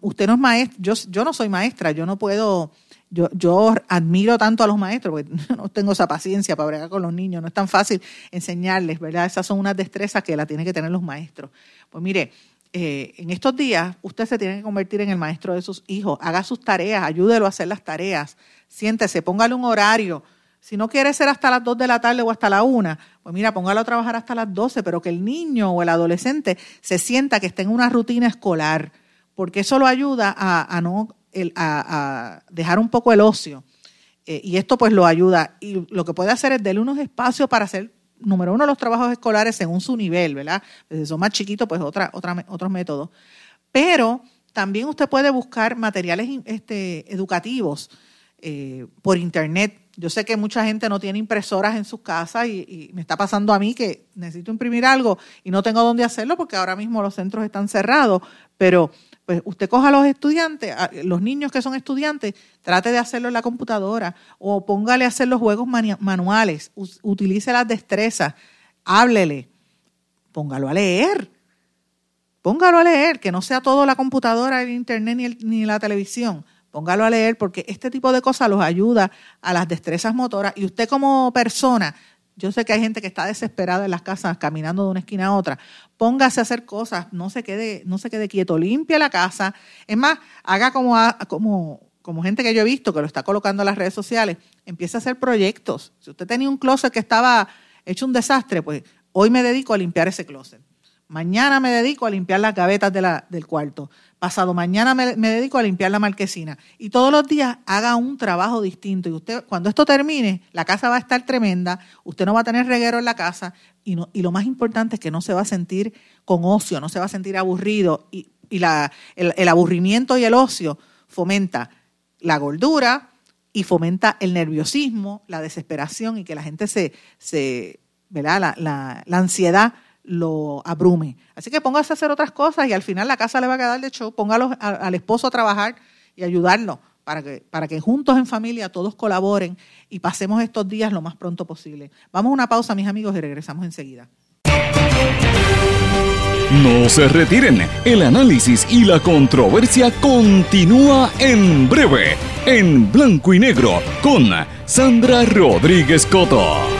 Speaker 1: usted no es maestro, yo, yo no soy maestra, yo no puedo, yo, yo admiro tanto a los maestros, porque no tengo esa paciencia para bregar con los niños, no es tan fácil enseñarles, ¿verdad? Esas son unas destrezas que la tienen que tener los maestros. Pues mire, eh, en estos días usted se tiene que convertir en el maestro de sus hijos, haga sus tareas, ayúdelo a hacer las tareas, siéntese, póngale un horario. Si no quiere ser hasta las 2 de la tarde o hasta la 1, pues mira, póngalo a trabajar hasta las 12, pero que el niño o el adolescente se sienta que esté en una rutina escolar, porque eso lo ayuda a, no, a, dejar un poco el ocio. Eh, y esto pues lo ayuda. Y lo que puede hacer es darle unos espacios para hacer número uno, los trabajos escolares según su nivel, ¿verdad? Si son más chiquitos, pues otra, otra, otros métodos. Pero también usted puede buscar materiales este, educativos eh, por internet. Yo sé que mucha gente no tiene impresoras en sus casas y, y, me está pasando a mí que necesito imprimir algo y no tengo dónde hacerlo porque ahora mismo los centros están cerrados, pero pues usted coja a los estudiantes, los niños que son estudiantes, trate de hacerlo en la computadora o póngale a hacer los juegos manuales, utilice las destrezas, háblele, póngalo a leer, póngalo a leer, que no sea todo la computadora, el internet ni, ni la televisión, póngalo a leer porque este tipo de cosas los ayuda a las destrezas motoras. Y usted como persona yo sé que hay gente que está desesperada en las casas caminando de una esquina a otra. Póngase a hacer cosas, no se quede, no se quede quieto, limpia la casa. Es más, haga como, como, como gente que yo he visto que lo está colocando en las redes sociales, empiece a hacer proyectos. Si usted tenía un closet que estaba hecho un desastre, pues hoy me dedico a limpiar ese closet. Mañana me dedico a limpiar las gavetas del cuarto. Pasado mañana me, dedico a limpiar la marquesina. Y todos los días haga un trabajo distinto. Y usted, cuando esto termine, la casa va a estar tremenda, usted no va a tener reguero en la casa. Y, lo más importante es que no se va a sentir con ocio, no se va a sentir aburrido. Y, el, aburrimiento y el ocio fomenta la gordura y fomenta el nerviosismo, la desesperación y que la gente se, ¿verdad? La ansiedad lo abrume. Así que póngase a hacer otras cosas y al final la casa le va a quedar de show. Póngalo al esposo a trabajar y ayudarlo para que, para que juntos en familia todos colaboren y pasemos estos días lo más pronto posible. Vamos a una pausa, mis amigos, y regresamos enseguida.
Speaker 2: No se retiren, el análisis y la controversia continúa en breve, en blanco y negro, con Sandra Rodríguez Coto.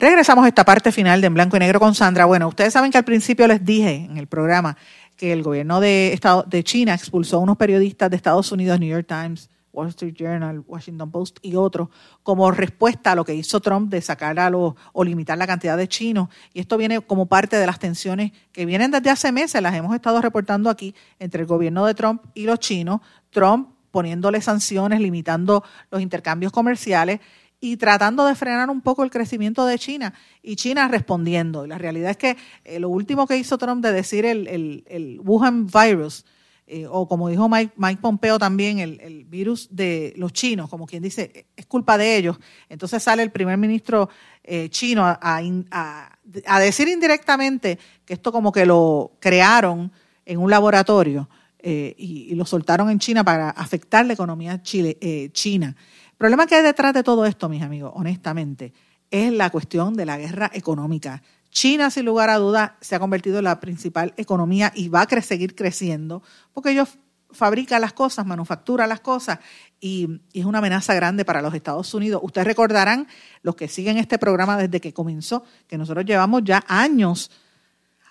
Speaker 1: Regresamos a esta parte final de En Blanco y Negro con Sandra. Bueno, ustedes saben que al principio les dije en el programa que el gobierno de, Estado, de China expulsó a unos periodistas de Estados Unidos, New York Times, Wall Street Journal, Washington Post y otros, como respuesta a lo que hizo Trump de sacar a los o limitar la cantidad de chinos. Y esto viene como parte de las tensiones que vienen desde hace meses, las hemos estado reportando aquí entre el gobierno de Trump y los chinos. Trump poniéndole sanciones, limitando los intercambios comerciales y tratando de frenar un poco el crecimiento de China y China respondiendo. Y la realidad es que eh, lo último que hizo Trump de decir el, el, Wuhan virus, eh, o como dijo Mike, Mike Pompeo también, el, virus de los chinos, como quien dice, es culpa de ellos. Entonces sale el primer ministro eh, chino a, a, decir indirectamente que esto como que lo crearon en un laboratorio y, lo soltaron en China para afectar la economía chile, china. Problema que hay detrás de todo esto, mis amigos, honestamente, es la cuestión de la guerra económica. China, sin lugar a dudas, se ha convertido en la principal economía y va a seguir creciendo porque ellos fabrican las cosas, manufacturan las cosas y, es una amenaza grande para los Estados Unidos. Ustedes recordarán, los que siguen este programa desde que comenzó, que nosotros llevamos ya años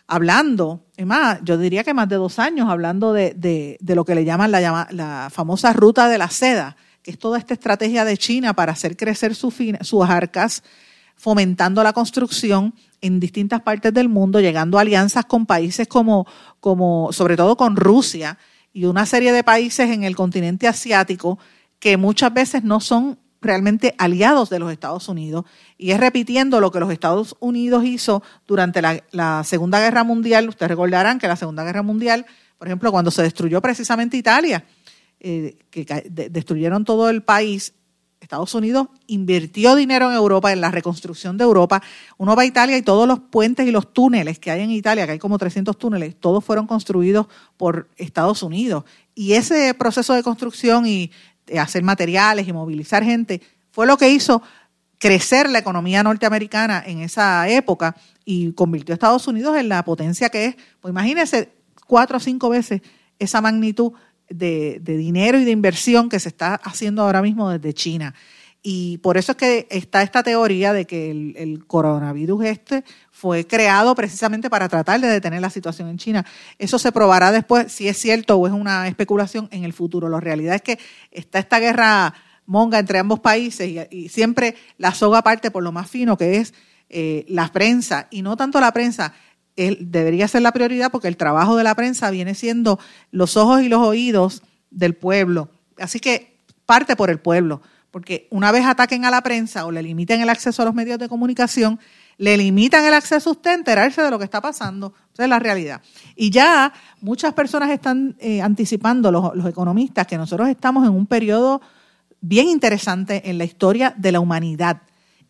Speaker 1: hablando, es más, yo diría que más de dos años hablando de, lo que le llaman la, la famosa ruta de la seda es toda esta estrategia de China para hacer crecer sus arcas, fomentando la construcción en distintas partes del mundo, llegando a alianzas con países como, como, sobre todo con Rusia y una serie de países en el continente asiático que muchas veces no son realmente aliados de los Estados Unidos. Y es repitiendo lo que los Estados Unidos hizo durante la, la Segunda Guerra Mundial. Ustedes recordarán que la Segunda Guerra Mundial, por ejemplo, cuando se destruyó precisamente Italia, eh, que destruyeron todo el país, Estados Unidos invirtió dinero en Europa, en la reconstrucción de Europa. Uno va a Italia y todos los puentes y los túneles que hay en Italia, que hay como 300 túneles, todos fueron construidos por Estados Unidos. Y ese proceso de construcción y hacer materiales y movilizar gente fue lo que hizo crecer la economía norteamericana en esa época y convirtió a Estados Unidos en la potencia que es. Pues imagínense cuatro o cinco veces esa magnitud de, dinero y de inversión que se está haciendo ahora mismo desde China. Y por eso es que está esta teoría de que el, coronavirus este fue creado precisamente para tratar de detener la situación en China. Eso se probará después si es cierto o es una especulación en el futuro. La realidad es que está esta guerra monga entre ambos países y, siempre la soga parte por lo más fino que es eh, la prensa y no tanto la prensa, debería ser la prioridad porque el trabajo de la prensa viene siendo los ojos y los oídos del pueblo. Así que parte por el pueblo, porque una vez ataquen a la prensa o le limiten el acceso a los medios de comunicación, le limitan el acceso a usted a enterarse de lo que está pasando. Esa es la realidad. Y ya muchas personas están eh, anticipando, los, los economistas, que nosotros estamos en un periodo bien interesante en la historia de la humanidad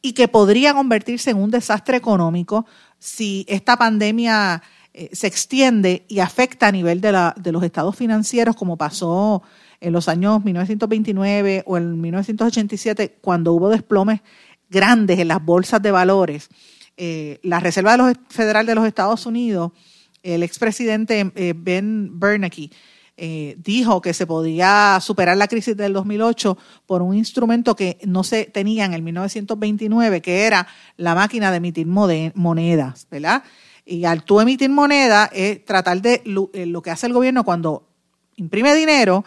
Speaker 1: y que podría convertirse en un desastre económico si esta pandemia eh, se extiende y afecta a nivel de, la, de, los estados financieros, como pasó en los años 1929 o en 1987, cuando hubo desplomes grandes en las bolsas de valores, eh, la Reserva Federal de los Estados Unidos, el expresidente eh, Ben Bernanke, eh, dijo que se podía superar la crisis del 2008 por un instrumento que no se tenía en el 1929, que era la máquina de emitir monedas, ¿verdad? Y al tú emitir moneda es tratar de eh, lo que hace el gobierno cuando imprime dinero,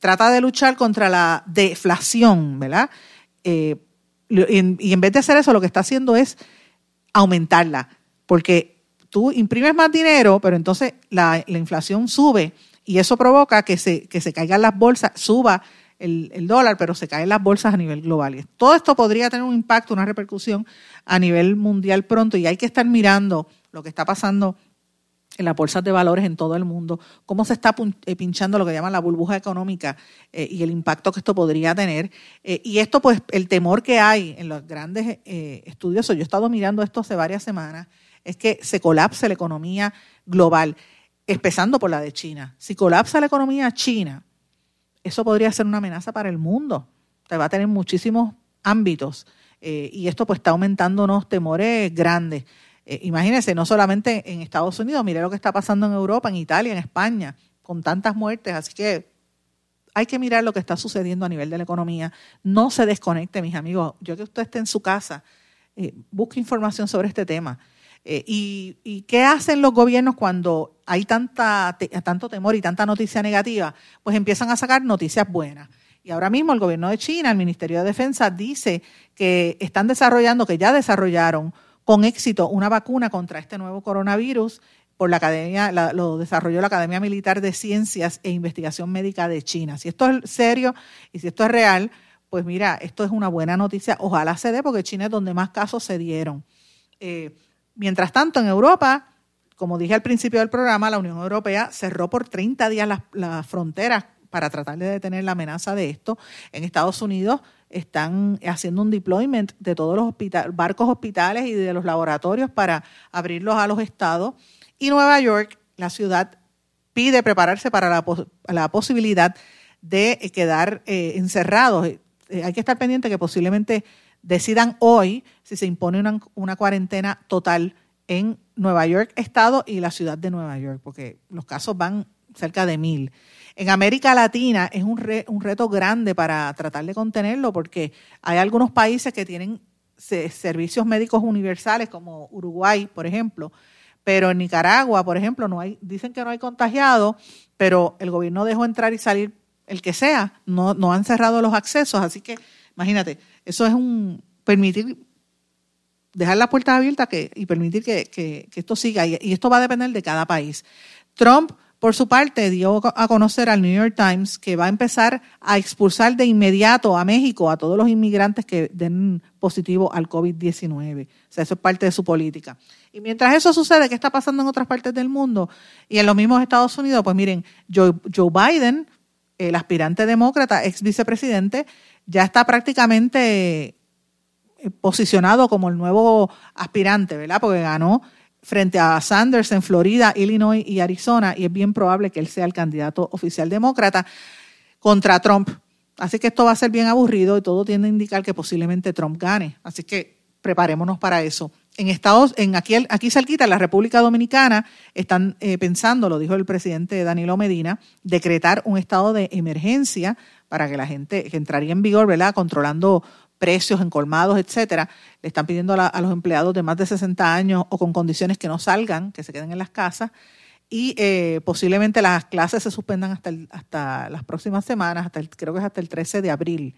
Speaker 1: trata de luchar contra la deflación, ¿verdad? Eh, y en vez de hacer eso, lo que está haciendo es aumentarla, porque tú imprimes más dinero, pero entonces la, la inflación sube y eso provoca que se, que se caigan las bolsas, suba el, dólar, pero se caen las bolsas a nivel global. todo esto podría tener un impacto, una repercusión a nivel mundial pronto y hay que estar mirando lo que está pasando en las bolsas de valores en todo el mundo, cómo se está eh, pinchando lo que llaman la burbuja económica eh, y el impacto que esto podría tener. Eh, y esto, pues, el temor que hay en los grandes estudiosos, yo he estado mirando esto hace varias semanas, es que se colapse la economía global empezando por la de China. Si colapsa la economía china, eso podría ser una amenaza para el mundo. Te va a tener muchísimos ámbitos eh, y esto pues está aumentando unos temores grandes. Eh, imagínense, no solamente en Estados Unidos, mire lo que está pasando en Europa, en Italia, en España, con tantas muertes. Así que hay que mirar lo que está sucediendo a nivel de la economía. No se desconecte, mis amigos. Yo que usted esté en su casa, eh, busque información sobre este tema. Eh, y, qué hacen los gobiernos cuando hay tanta, tanto temor y tanta noticia negativa? Pues empiezan a sacar noticias buenas. Y ahora mismo el gobierno de China, el Ministerio de Defensa, dice que están desarrollando, que ya desarrollaron con éxito una vacuna contra este nuevo coronavirus por la academia, lo desarrolló la Academia Militar de Ciencias e Investigación Médica de China. Si esto es serio y si esto es real, pues mira, esto es una buena noticia. Ojalá se dé porque China es donde más casos se dieron. Eh, Mientras tanto, en Europa, como dije al principio del programa, la Unión Europea cerró por 30 días las, fronteras para tratar de detener la amenaza de esto. En Estados Unidos están haciendo un deployment de todos los barcos hospitales y de los laboratorios para abrirlos a los estados. Y Nueva York, la ciudad, pide prepararse para la, posibilidad de quedar eh, encerrados. Eh, hay que estar pendiente que posiblemente decidan hoy si se impone una, cuarentena total en Nueva York Estado y la ciudad de Nueva York, porque los casos van cerca de mil. En América Latina es un, reto grande para tratar de contenerlo, porque hay algunos países que tienen servicios médicos universales, como Uruguay, por ejemplo, pero en Nicaragua, por ejemplo, no hay, dicen que no hay contagiados, pero el gobierno dejó entrar y salir el que sea, no han cerrado los accesos, así que imagínate, eso es un permitir, dejar las puertas abiertas y permitir que, esto siga. Y, esto va a depender de cada país. Trump, por su parte, dio a conocer al New York Times que va a empezar a expulsar de inmediato a México a todos los inmigrantes que den positivo al COVID-19. O sea, eso es parte de su política. Y mientras eso sucede, ¿qué está pasando en otras partes del mundo? Y en los mismos Estados Unidos, pues miren, Joe Biden, el aspirante demócrata, ex vicepresidente, ya está prácticamente eh, posicionado como el nuevo aspirante, ¿verdad? Porque ganó frente a Sanders en Florida, Illinois y Arizona, y es bien probable que él sea el candidato oficial demócrata contra Trump. Así que esto va a ser bien aburrido y todo tiende a indicar que posiblemente Trump gane. Así que preparémonos para eso. En Estados, en aquí, aquí cerquita, en la República Dominicana, están eh, pensando, lo dijo el presidente Danilo Medina, decretar un estado de emergencia para que la gente, que entraría en vigor, ¿verdad? Controlando precios en colmados, etcétera. Le están pidiendo a, los empleados de más de 60 años o con condiciones que no salgan, que se queden en las casas. Y eh, posiblemente las clases se suspendan hasta, hasta las próximas semanas, hasta el, creo que es hasta el 13 de abril.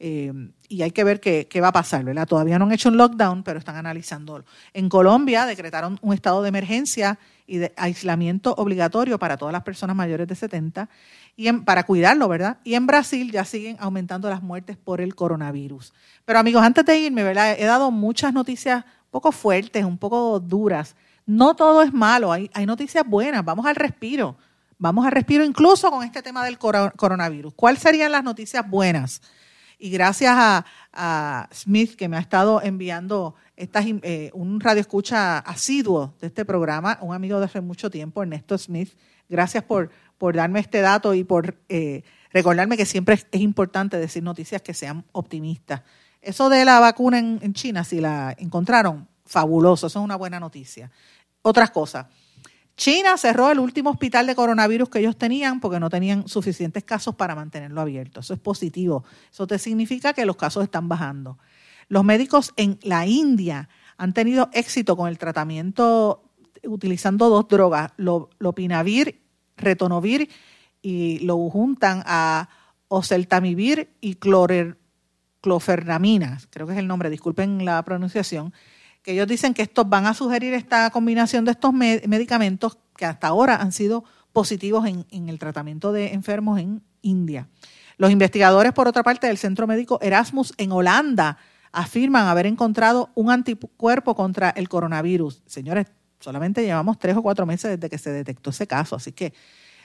Speaker 1: Eh, y hay que ver qué, va a pasar, ¿verdad? Todavía no han hecho un lockdown, pero están analizándolo. En Colombia decretaron un estado de emergencia y de aislamiento obligatorio para todas las personas mayores de 70 y para cuidarlo, ¿verdad? Y en Brasil ya siguen aumentando las muertes por el coronavirus. Pero amigos, antes de irme, ¿verdad? He dado muchas noticias un poco fuertes, un poco duras. No todo es malo, hay noticias buenas. Vamos al respiro. Vamos al respiro incluso con este tema del coronavirus. ¿Cuáles serían las noticias buenas? Y gracias a, Smith que me ha estado enviando estas, eh, un radio escucha asiduo de este programa, un amigo de hace mucho tiempo, Ernesto Smith. Gracias por, por darme este dato y por eh, recordarme que siempre es, importante decir noticias que sean optimistas. Eso de la vacuna en, en China, si la encontraron, fabuloso, eso es una buena noticia. Otras cosas. China cerró el último hospital de coronavirus que ellos tenían porque no tenían suficientes casos para mantenerlo abierto. Eso es positivo. Eso te significa que los casos están bajando. Los médicos en la India han tenido éxito con el tratamiento utilizando dos drogas, lopinavir, retonovir y lo juntan a oseltamivir y clofernamina, creo que es el nombre, disculpen la pronunciación, que ellos dicen que estos van a sugerir esta combinación de estos medicamentos que hasta ahora han sido positivos en, en el tratamiento de enfermos en India. Los investigadores, por otra parte, del Centro Médico Erasmus en Holanda afirman haber encontrado un anticuerpo contra el coronavirus. Señores, solamente llevamos tres o cuatro meses desde que se detectó ese caso, así que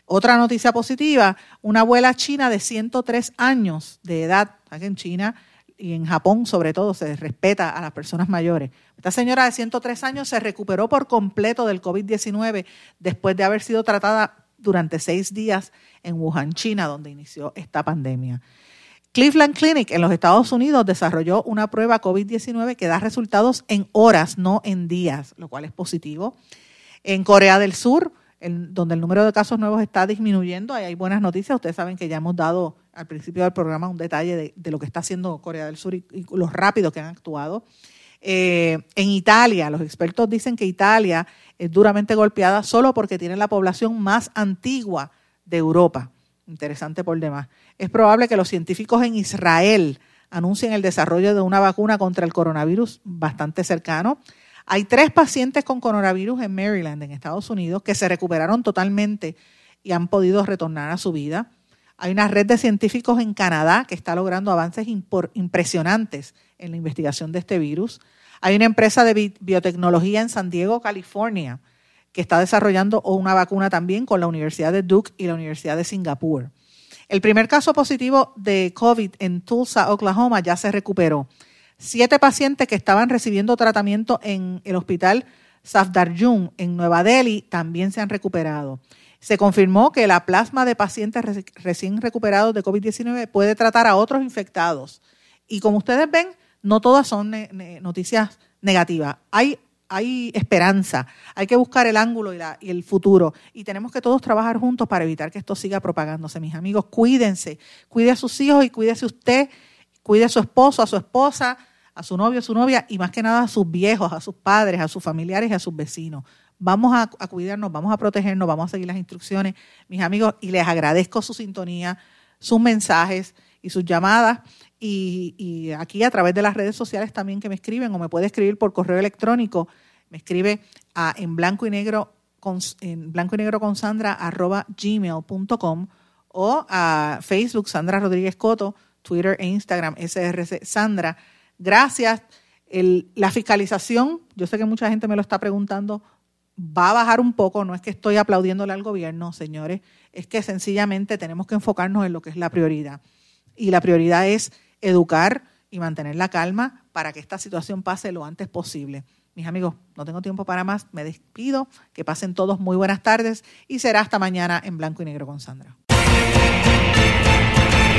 Speaker 1: otra noticia positiva, una abuela china de 103 años de edad, aquí en China y en Japón sobre todo se respeta a las personas mayores. Esta señora de 103 años se recuperó por completo del COVID-19 después de haber sido tratada durante seis días en Wuhan, China, donde inició esta pandemia. Cleveland Clinic en los Estados Unidos desarrolló una prueba COVID-19 que da resultados en horas, no en días, lo cual es positivo. En Corea del Sur, donde el número de casos nuevos está disminuyendo, ahí hay buenas noticias. Ustedes saben que ya hemos dado al principio del programa un detalle de, lo que está haciendo Corea del Sur y, los rápidos que han actuado. Eh, en Italia, los expertos dicen que Italia es duramente golpeada solo porque tiene la población más antigua de Europa. Interesante por demás. Es probable que los científicos en Israel anuncien el desarrollo de una vacuna contra el coronavirus bastante cercano. Hay tres pacientes con coronavirus en Maryland, en Estados Unidos, que se recuperaron totalmente y han podido retornar a su vida. Hay una red de científicos en Canadá que está logrando avances impresionantes en la investigación de este virus. Hay una empresa de biotecnología en San Diego, California, que está desarrollando una vacuna también con la Universidad de Duke y la Universidad de Singapur. El primer caso positivo de COVID en Tulsa, Oklahoma, ya se recuperó. Siete pacientes que estaban recibiendo tratamiento en el hospital Safdarjung en Nueva Delhi también se han recuperado. Se confirmó que la plasma de pacientes recién recuperados de COVID-19 puede tratar a otros infectados. Y como ustedes ven, no todas son noticias negativas. Hay hay esperanza, hay que buscar el ángulo y, el futuro y tenemos que todos trabajar juntos para evitar que esto siga propagándose. Mis amigos, cuídense, cuide a sus hijos y cuídese usted, cuide a su esposo, a su esposa, a su novio, a su novia y más que nada a sus viejos, a sus padres, a sus familiares y a sus vecinos. Vamos a, cuidarnos, vamos a protegernos, vamos a seguir las instrucciones, mis amigos, y les agradezco su sintonía, sus mensajes y sus llamadas. Y, aquí a través de las redes sociales también que me escriben o me puede escribir por correo electrónico, me escribe a, en blanco y negro con, en blanco y negro con Sandra arroba gmail.com o a Facebook Sandra Rodríguez Coto, Twitter e Instagram SRC Sandra. Gracias. la fiscalización, yo sé que mucha gente me lo está preguntando, va a bajar un poco, no es que estoy aplaudiéndole al gobierno, señores, es que sencillamente tenemos que enfocarnos en lo que es la prioridad. Y la prioridad es educar y mantener la calma para que esta situación pase lo antes posible. Mis amigos, no tengo tiempo para más, me despido, que pasen todos muy buenas tardes y será hasta mañana en blanco y negro con Sandra.